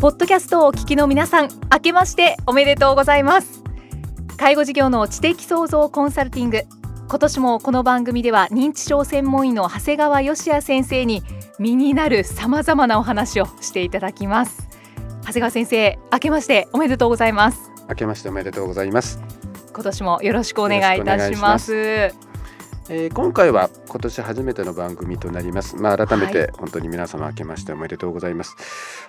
ポッドキャストをお聞きの皆さん明けましておめでとうございます。介護事業の知的創造コンサルティング。今年もこの番組では認知症専門医の長谷川芳也先生に身になるさまざまなお話をしていただきます。長谷川先生明けましておめでとうございます。明けましておめでとうございます。今年もよろしくお願いいたしますえー、今回は今年初めての番組となります。まあ改めて本当に皆様明けましておめでとうございます。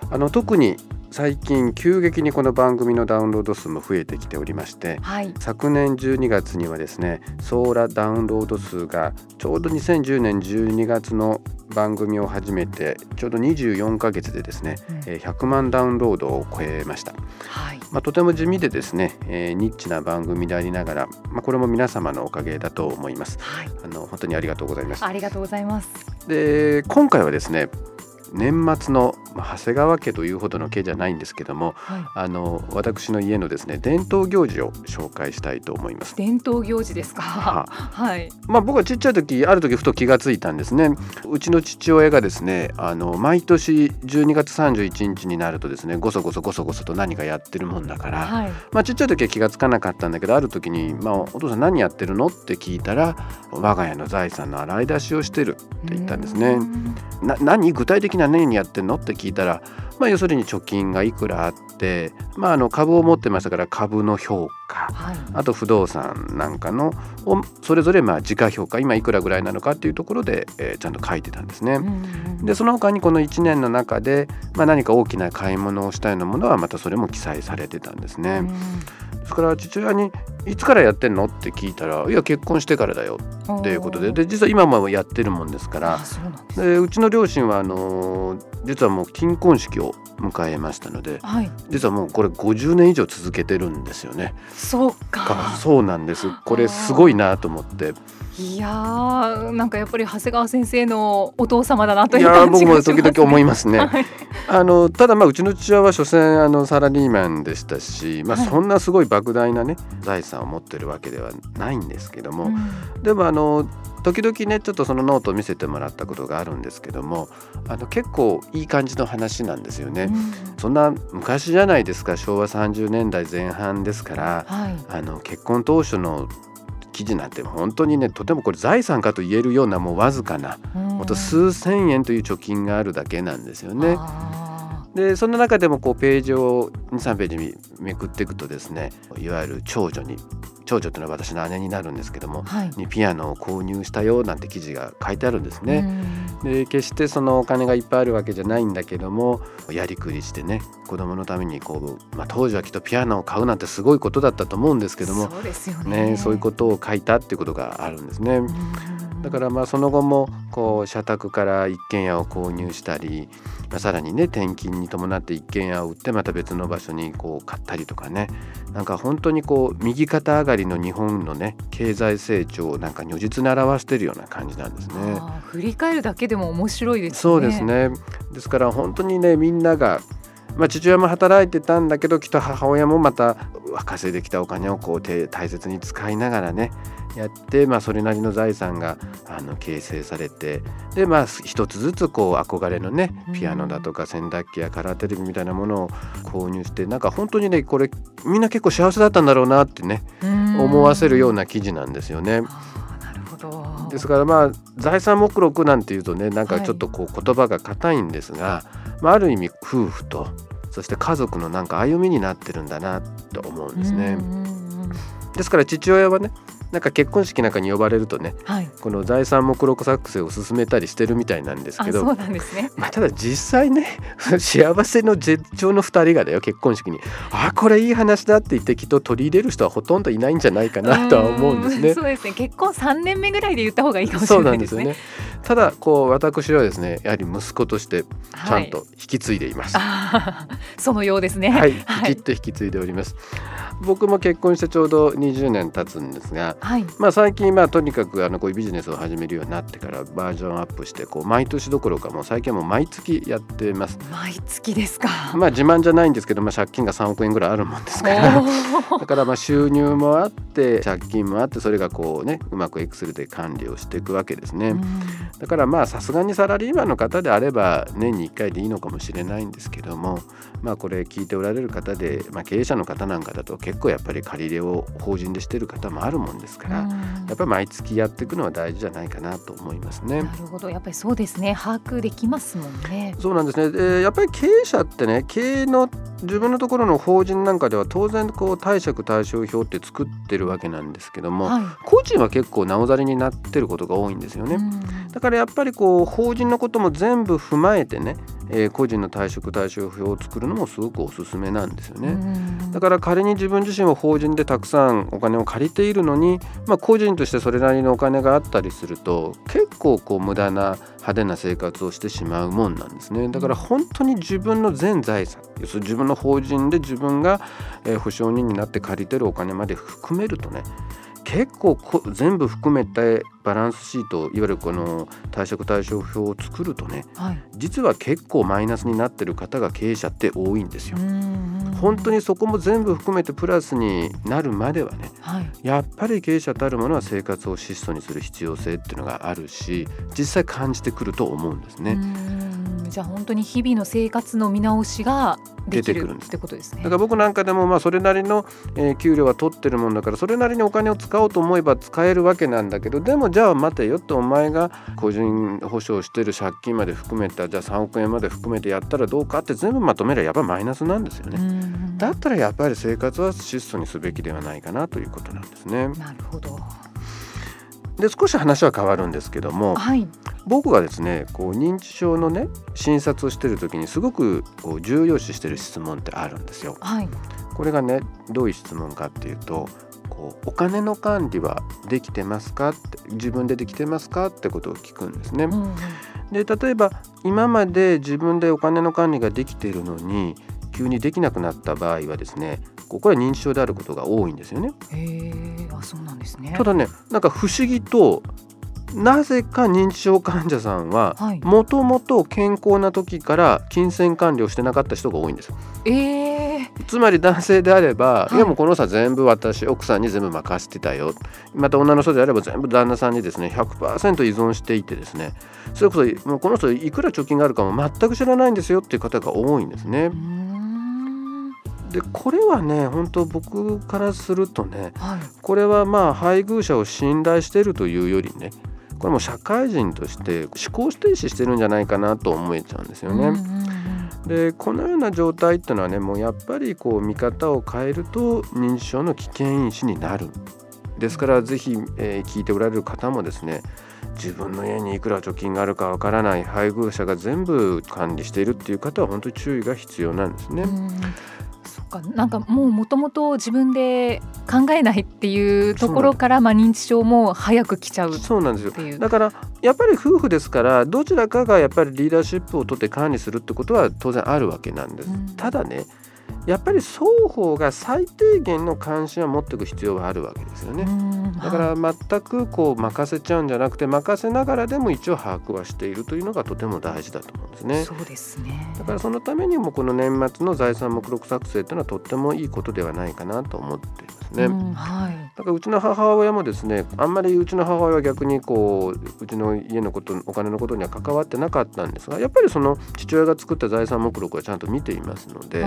はい、あの特に最近急激にこの番組のダウンロード数も増えてきておりまして、はい、昨年12月にはですねソーラダウンロード数がちょうど2010年12月の番組を始めてちょうど24ヶ月でですね、うん、100万ダウンロードを超えました、はい。まあ、とても地味でですね、えー、ニッチな番組でありながら、まあ、これも皆様のおかげだと思います、はい、あの本当にありがとうございます。ありがとうございます。で今回はですね年末の、まあ、長谷川家というほどの家じゃないんですけども、はい、あの私の家のですね伝統行事を紹介したいと思います。伝統行事ですか？は。い。まあ僕はちっちゃい時ある時ふと気がついたんですね。うちの父親がですねあの毎年12月31日になるとですねごそごそごそごそと何かやってるもんだから、はい、まあちっちゃい時は気がつかなかったんだけどある時にまあお父さん何やってるのって聞いたら我が家の財産の洗い出しをしてるって言ったんですね。な何具体的な年にやってんの？って聞いたら、まあ、要するに貯金がいくらあって、まあ、あの株を持ってましたから株の評価、はい、あと不動産なんかのをそれぞれまあ時価評価今いくらぐらいなのかっていうところで、えー、ちゃんと書いてたんですね。でその他にこの1年の中で、まあ、何か大きな買い物をしたようなものはまたそれも記載されてたんですね。ですから父親に「いつからやってんの?」って聞いたら「いや結婚してからだよ」っていうことでで実は今もやってるもんですから。でうちの両親はあの実はもう金婚式を迎えましたので、はい、実はもうこれ50年以上続けてるんですよね。そうか。そうなんです。これすごいなと思って。いやーなんかやっぱり長谷川先生のお父様だなという感じがします、ね、僕も時々思いますね。はい、あのただまあうちの父親は所詮あのサラリーマンでしたし、まあ、そんなすごい莫大なね財産を持ってるわけではないんですけども、うん、でもあの時々ねちょっとそのノートを見せてもらったことがあるんですけどもあの結構いい感じの話なんですよね、うん、そんな昔じゃないですか昭和30年代前半ですから、はい、あの結婚当初の記事なんて本当にねとてもこれ財産かと言えるようなもうわずかな、うん、ほんと数千円という貯金があるだけなんですよね。でその中でもこうページを23ページめくっていくとですねいわゆる長女に長女というのは私の姉になるんですけども、はい、にピアノを購入したよなんて記事が書いてあるんですね。で決してそのお金がいっぱいあるわけじゃないんだけどもやりくりしてね子供のためにこう、まあ、当時はきっとピアノを買うなんてすごいことだったと思うんですけどもそうですよね、ね、そういうことを書いたっていうことがあるんですね。だからまあその後もこう社宅から一軒家を購入したり、まあ、さらにね転勤に伴って一軒家を売ってまた別の場所にこう買ったりとかねなんか本当にこう右肩上がりの日本のね経済成長をなんか如実に表しているような感じなんですね。振り返るだけでも面白いですね。そうですねですから本当にねみんながまあ、父親も働いてたんだけどきっと母親もまた稼いできたお金をこう大切に使いながらねやって、まあ、それなりの財産があの形成されてでまあ一つずつこう憧れのねピアノだとか洗濯機やカラーテレビみたいなものを購入してなんか本当にねこれみんな結構幸せだったんだろうなってね思わせるような記事なんですよね。ですからまあ財産目録なんていうとねなんかちょっとこう言葉が硬いんですが、はい、まあ、ある意味夫婦とそして家族のなんか歩みになってるんだなと思うんですね。ですから父親はねなんか結婚式なんかに呼ばれるとね、はい、この財産目録作成を進めたりしてるみたいなんですけどそうなんですね、まあ、ただ実際ね 幸せの絶頂の2人がだよ結婚式にあこれいい話だって言ってきっと取り入れる人はほとんどいないんじゃないかなとは思うんですね。そうですね結婚3年目ぐらいで言った方がいいかもしれないですね。ただこう私はですねやはり息子としてちゃんと引き継いでいます。はい、そのようですね。はい、きっと引き継いでおります。僕も結婚してちょうど20年経つんですが、はい、まあ最近まあとにかくあのこういうビジネスを始めるようになってからバージョンアップしてこう毎年どころかもう最近はもう毎月やってます。毎月ですか？まあ自慢じゃないんですけど、まあ借金が3億円ぐらいあるもんですから、だからまあ収入もあって借金もあってそれがこうねうまくエクセルで管理をしていくわけですね。だからまあさすがにサラリーマンの方であれば年に1回でいいのかもしれないんですけども、まあこれ聞いておられる方で、まあ経営者の方なんかだと結構やっぱり借り入れを法人でしてる方もあるもんですから、やっぱり毎月やっていくのは大事じゃないかなと思いますね。なるほど、やっぱりそうですね。把握できますもんね。そうなんですね。えー、やっぱり経営者ってね、経営の自分のところの法人なんかでは当然こう貸借対照表って作ってるわけなんですけども、はい、個人は結構なおざりになってることが多いんですよね。だからやっぱりこう法人のことも全部踏まえてね、えー、個人の退職対照表を作るのもすごくおすすめなんですよね。だから仮に自分自身は法人でたくさんお金を借りているのに、まあ、個人としてそれなりのお金があったりすると結構こう無駄な派手な生活をしてしまうもんなんですねだから本当に自分の全財産要するに自分の法人で自分が保証人になって借りてるお金まで含めるとね結構全部含めてバランスシートいわゆるこの貸借対照表を作るとね、はい、実は結構マイナスになってる方が経営者って多いんですよ。本当にそこも全部含めてプラスになるまではね、はい、やっぱり経営者たるものは生活を質素にする必要性っていうのがあるし実際感じてくると思うんですね。じゃあ本当に日々の生活の見直しが出てくるってことですね。だから僕なんかでもまあそれなりの、えー、給料は取ってるもんだからそれなりにお金を使おうと思えば使えるわけなんだけどでもじゃあ待てよってお前が個人保証してる借金まで含めたじゃあ3億円まで含めてやったらどうかって全部まとめればやっぱマイナスなんですよね。だったらやっぱり生活は質素にすべきではないかなということなんですね。なるほどで少し話は変わるんですけども、はい、僕がですねこう認知症のね診察をしてる時にすごくこう重要視してる質問ってあるんですよ。はい、これがねどういう質問かっていうとこうお金の管理はできてますか？って自分でできてますか？ってことを聞くんですね。うん、で例えば今まで自分でお金の管理ができているのに急にできなくなった場合はですねこれは認知症であることが多いんですよね。へあそうなんですねただねなんか不思議となぜか認知症患者さんはもともと健康な時から金銭管理をしてなかった人が多いんです。よ。えー、つまり男性であれば、はい、いやもうこの差全部私奥さんに全部任せてたよ。また女の人であれば全部旦那さんにですね100%依存していてですね。それこそもうこの人いくら貯金があるかも全く知らないんですよっていう方が多いんですね。でこれはね本当僕からするとね、はい、これはまあ配偶者を信頼しているというよりねこれも社会人として思考停止してるんじゃないかなと思えちゃうんですよね。でこのような状態っていうのはねもうやっぱりこう見方を変えると認知症の危険因子になるですから是非、えー、聞いておられる方もですね自分の家にいくら貯金があるかわからない配偶者が全部管理しているっていう方は本当に注意が必要なんですね。かなんかもうもともと自分で考えないっていうところからまあ認知症も早く来ちゃうそうなんですよ。だからやっぱり夫婦ですからどちらかがやっぱりリーダーシップを取って管理するってことは当然あるわけなんです、うん、ただねやっぱり双方が最低限の関心は持っていく必要はあるわけですよね。だから全くこう任せちゃうんじゃなくて任せながらでも一応把握はしているというのがとても大事だと思うんですね。そうですねだからそのためにもこの年末の財産目録作成というのはとってもいいことではないかなと思っていますね。はい、だからうちの母親もですねあんまりうちの母親は逆にこううちの家のことお金のことには関わってなかったんですがやっぱりその父親が作った財産目録はちゃんと見ていますので。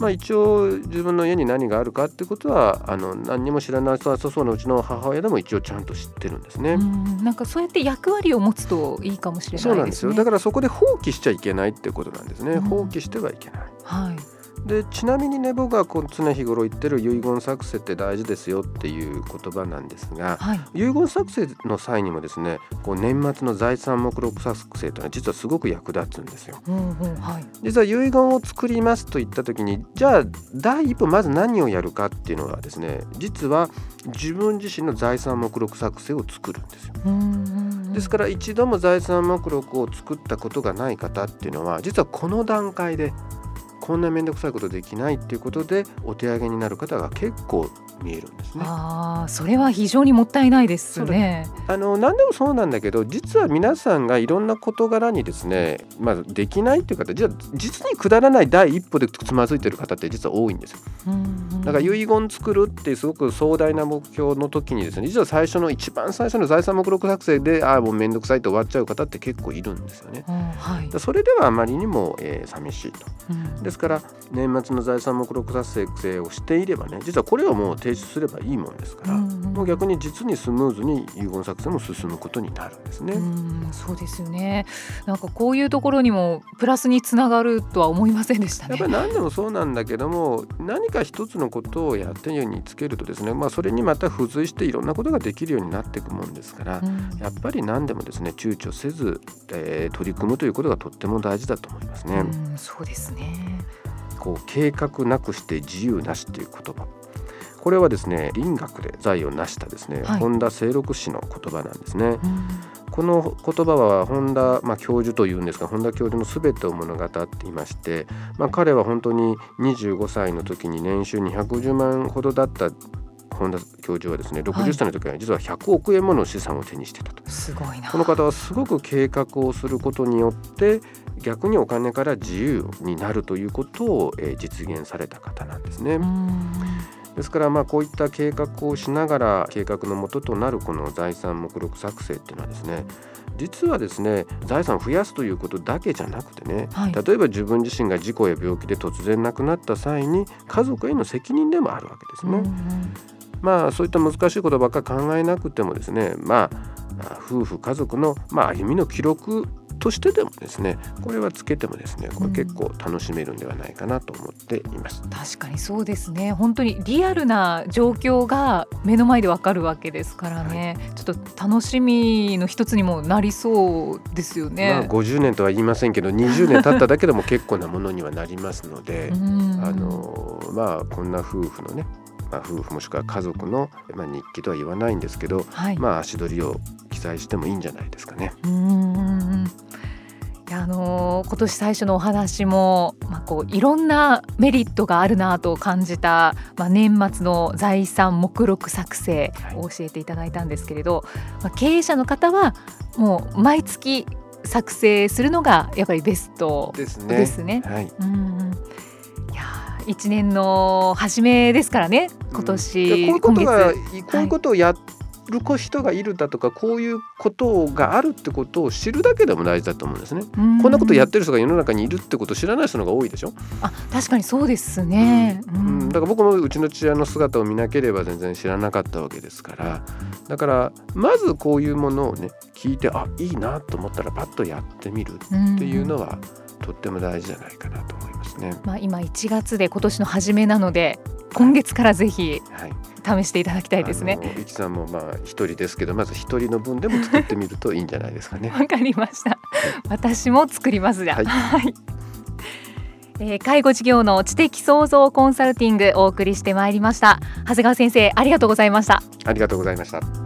まあ、一応自分の家に何があるかってことはあの何にも知らない人はそうのうちの母親でも一応ちゃんと知ってるんですね。なんかそうやって役割を持つといいかもしれない、ね、そうなんですよだからそこで放棄しちゃいけないってことなんですね。放棄してはいけない。はいでちなみにね僕がこう常日頃言ってる遺言作成って大事ですよっていう言葉なんですが、はい、遺言作成の際にもですねこう年末の財産目録作成というのは実はすごく役立つんですよ。うんうんはい、実は遺言を作りますと言った時にじゃあ第一歩まず何をやるかっていうのはですね実は自分自身の財産目録作成を作るんですよ。ですから一度も財産目録を作ったことがない方っていうのは実はこの段階でこんな面倒くさいことできないっていうことでお手上げになる方が結構見えるんですね。ああ、それは非常にもったいないですね。あの何でもそうなんだけど、実は皆さんがいろんな事柄にですね、まあできないっていう方、じゃ実にくだらない第一歩でつまずいてる方って実は多いんですよ。だから遺言作るってすごく壮大な目標の時にですね、実は最初の一番最初の財産目録作成で、ああもう面倒くさいと終わっちゃう方って結構いるんですよね。はい、それではあまりにも、えー、寂しいと。ですから年末の財産目録作成をしていればね、実はこれはもう提出すればいいもんですから、うんうん、もう逆に実にスムーズに遺言作成も進むことになるんですね。うそうですよね。なんかこういうところにもプラスにつながるとは思いませんでした、ね、やっぱり何でもそうなんだけども、何か一つのことをやってるようにつけるとですね、まあそれにまた付随していろんなことができるようになっていくもんですから、うん、やっぱり何でもですね躊躇せず、えー、取り組むということがとっても大事だと思いますね。うそうですね。こう計画なくして自由なしという言葉これはですね林学で財を成したですね、はい、本田清六氏の言葉なんですね。この言葉は本田、まあ、教授というんですが本田教授の全てを物語っていまして、まあ、彼は本当に25歳の時に年収210万ほどだった本田教授はですね60歳の時は実は100億円もの資産を手にしてたと、すごいな。この方はすごく計画をすることによって逆にお金から自由になるということを、えー、実現された方なんですね。ですからまあこういった計画をしながら計画のもととなるこの財産目録作成っていうのはですね実はですね財産を増やすということだけじゃなくてね、はい、例えば自分自身が事故や病気で突然亡くなった際に家族への責任でもあるわけですね。まあそういった難しいことばっかり考えなくてもですねまあ夫婦家族の、まあ、歩みの記録としてでもですねこれはつけてもですねこれ結構楽しめるんではないかなと思っています、うん、確かにそうですね。本当にリアルな状況が目の前でわかるわけですからね、はい、ちょっと楽しみの一つにもなりそうですよね、まあ、50年とは言いませんけど20年経っただけでも結構なものにはなりますので あのまあこんな夫婦のねまあ、夫婦もしくは家族の、まあ、日記とは言わないんですけど、はい、まあ足取りを記載してもいいんじゃないですかね。うん。あのー、今年最初のお話も、まあ、こういろんなメリットがあるなと感じた、まあ、年末の財産目録作成を教えていただいたんですけれど、はい、まあ、経営者の方はもう毎月作成するのがやっぱりベストですね。ですね。はい、うんいや一年の初めですからね今年、うん、こういうことがこういうことをやっる人がいるだとかこういうことがあるってことを知るだけでも大事だと思うんですね。こんなことやってる人が世の中にいるってことを知らない人のが多いでしょ？あ確かにそうですね、うん、うん、だから僕もうちの父親の姿を見なければ全然知らなかったわけですからだからまずこういうものをね聞いてあいいなと思ったらパッとやってみるっていうのは、とっても大事じゃないかなと思いますね。まあ、今1月で今年の初めなので今月からぜひ、はい試していただきたいですね。いきさんもまあ一人ですけどまず一人の分でも作ってみるといいんじゃないですかね。わかりました。私も作りますじゃ。はい。はいえー、介護事業の知的創造コンサルティングお送りしてまいりました長谷川先生ありがとうございましたありがとうございました